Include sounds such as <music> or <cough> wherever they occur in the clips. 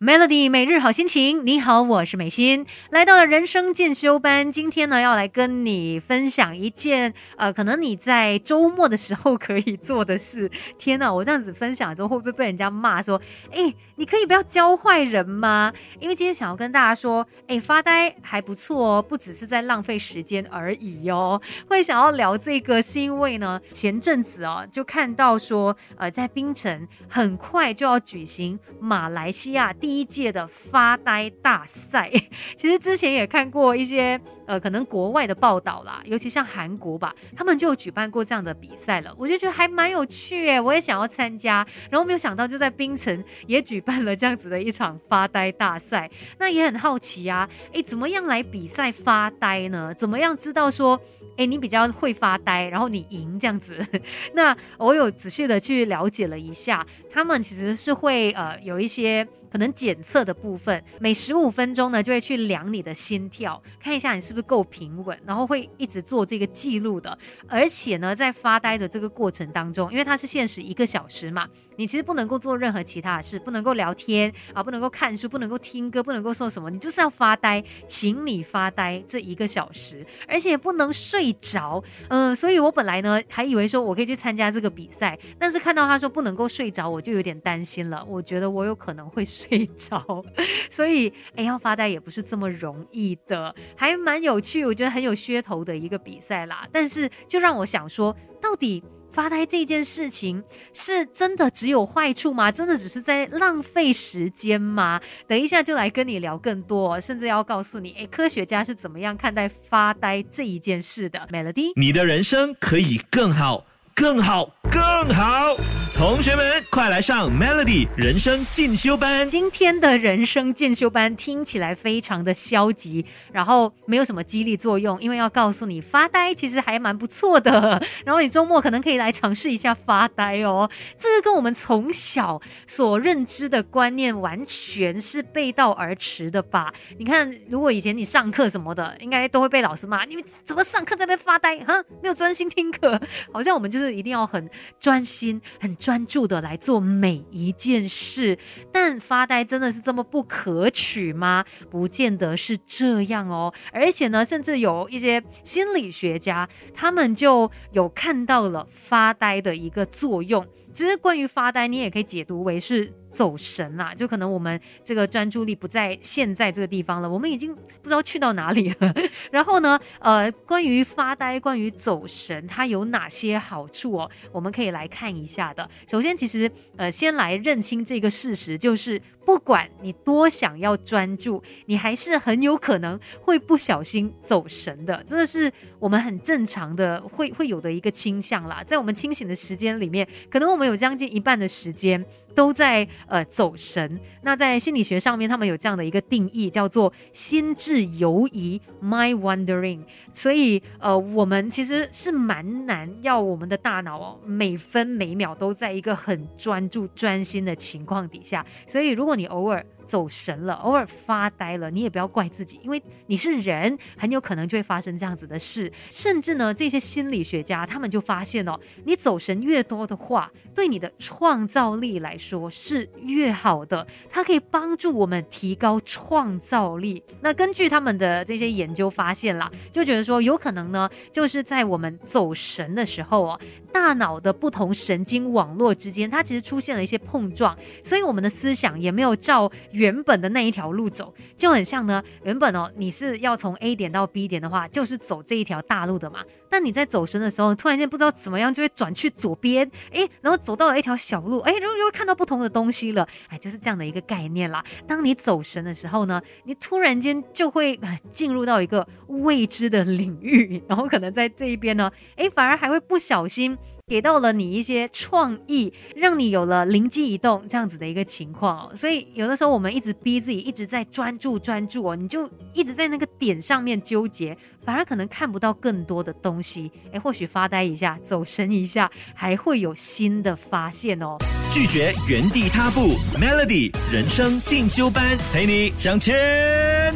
Melody 每日好心情，你好，我是美心，来到了人生进修班。今天呢，要来跟你分享一件呃，可能你在周末的时候可以做的事。天哪，我这样子分享之后，会不会被人家骂说，哎，你可以不要教坏人吗？因为今天想要跟大家说，哎，发呆还不错哦，不只是在浪费时间而已哦。会想要聊这个，是因为呢，前阵子哦，就看到说，呃，在槟城很快就要举行马来西亚第。第一届的发呆大赛，<laughs> 其实之前也看过一些呃，可能国外的报道啦，尤其像韩国吧，他们就有举办过这样的比赛了，我就觉得还蛮有趣诶，我也想要参加，然后没有想到就在冰城 <laughs> 也举办了这样子的一场发呆大赛，那也很好奇啊，诶，怎么样来比赛发呆呢？怎么样知道说，诶，你比较会发呆，然后你赢这样子？<laughs> 那我有仔细的去了解了一下，他们其实是会呃有一些。可能检测的部分，每十五分钟呢就会去量你的心跳，看一下你是不是够平稳，然后会一直做这个记录的。而且呢，在发呆的这个过程当中，因为它是限时一个小时嘛，你其实不能够做任何其他的事，不能够聊天啊，不能够看书，不能够听歌，不能够说什么，你就是要发呆，请你发呆这一个小时，而且不能睡着。嗯，所以我本来呢还以为说我可以去参加这个比赛，但是看到他说不能够睡着，我就有点担心了。我觉得我有可能会。<laughs> 睡着，所以哎，要发呆也不是这么容易的，还蛮有趣，我觉得很有噱头的一个比赛啦。但是就让我想说，到底发呆这件事情是真的只有坏处吗？真的只是在浪费时间吗？等一下就来跟你聊更多，甚至要告诉你，哎，科学家是怎么样看待发呆这一件事的。Melody，你的人生可以更好，更好。更好，同学们快来上 Melody 人生进修班。今天的人生进修班听起来非常的消极，然后没有什么激励作用，因为要告诉你发呆其实还蛮不错的。然后你周末可能可以来尝试一下发呆哦。这个跟我们从小所认知的观念完全是背道而驰的吧？你看，如果以前你上课什么的，应该都会被老师骂，你怎么上课在那发呆？哈，没有专心听课，好像我们就是一定要很。专心、很专注的来做每一件事，但发呆真的是这么不可取吗？不见得是这样哦。而且呢，甚至有一些心理学家，他们就有看到了发呆的一个作用。其实关于发呆，你也可以解读为是。走神啦，就可能我们这个专注力不在现在这个地方了，我们已经不知道去到哪里了。<laughs> 然后呢，呃，关于发呆，关于走神，它有哪些好处哦？我们可以来看一下的。首先，其实呃，先来认清这个事实，就是不管你多想要专注，你还是很有可能会不小心走神的。这个是我们很正常的，会会有的一个倾向啦。在我们清醒的时间里面，可能我们有将近一半的时间。都在呃走神。那在心理学上面，他们有这样的一个定义，叫做心智游移 （my wondering）。所以呃，我们其实是蛮难要我们的大脑哦，每分每秒都在一个很专注、专心的情况底下。所以如果你偶尔，走神了，偶尔发呆了，你也不要怪自己，因为你是人，很有可能就会发生这样子的事。甚至呢，这些心理学家他们就发现哦，你走神越多的话，对你的创造力来说是越好的，它可以帮助我们提高创造力。那根据他们的这些研究发现啦，就觉得说有可能呢，就是在我们走神的时候哦，大脑的不同神经网络之间，它其实出现了一些碰撞，所以我们的思想也没有照。原本的那一条路走就很像呢。原本哦，你是要从 A 点到 B 点的话，就是走这一条大路的嘛。但你在走神的时候，突然间不知道怎么样就会转去左边，哎，然后走到了一条小路，哎，然后又会看到不同的东西了，哎，就是这样的一个概念啦。当你走神的时候呢，你突然间就会进入到一个未知的领域，然后可能在这一边呢，哎，反而还会不小心。给到了你一些创意，让你有了灵机一动这样子的一个情况。所以有的时候我们一直逼自己一直在专注专注哦，你就一直在那个点上面纠结，反而可能看不到更多的东西。哎，或许发呆一下，走神一下，还会有新的发现哦。拒绝原地踏步，Melody 人生进修班陪你向前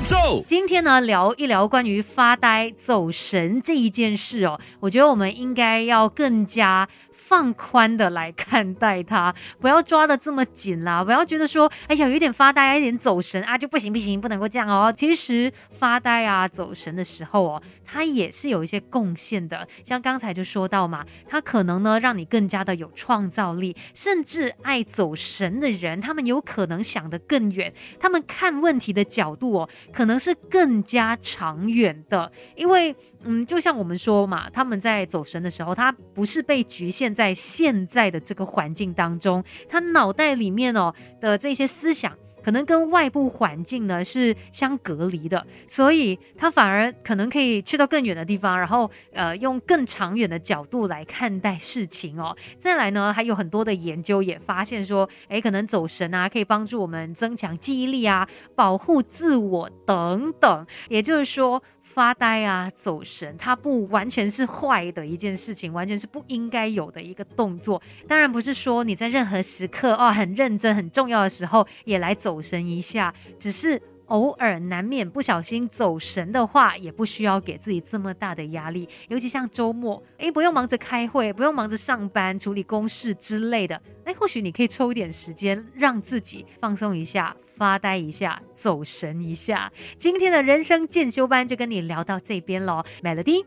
走。今天呢，聊一聊关于发呆走神这一件事哦，我觉得我们应该要更加。放宽的来看待它，<laughs> 不要抓的这么紧啦，不要觉得说，哎呀，有点发呆，有点走神啊，就不行不行，不能够这样哦。其实发呆啊、走神的时候哦，它也是有一些贡献的。像刚才就说到嘛，它可能呢让你更加的有创造力，甚至爱走神的人，他们有可能想得更远，他们看问题的角度哦，可能是更加长远的，因为。嗯，就像我们说嘛，他们在走神的时候，他不是被局限在在现在的这个环境当中，他脑袋里面哦的这些思想，可能跟外部环境呢是相隔离的，所以他反而可能可以去到更远的地方，然后呃用更长远的角度来看待事情哦。再来呢，还有很多的研究也发现说，诶，可能走神啊，可以帮助我们增强记忆力啊，保护自我等等，也就是说。发呆啊，走神，它不完全是坏的一件事情，完全是不应该有的一个动作。当然不是说你在任何时刻哦很认真、很重要的时候也来走神一下，只是偶尔难免不小心走神的话，也不需要给自己这么大的压力。尤其像周末，诶，不用忙着开会，不用忙着上班、处理公事之类的，哎，或许你可以抽一点时间让自己放松一下。发呆一下，走神一下。今天的人生进修班就跟你聊到这边喽，Melody。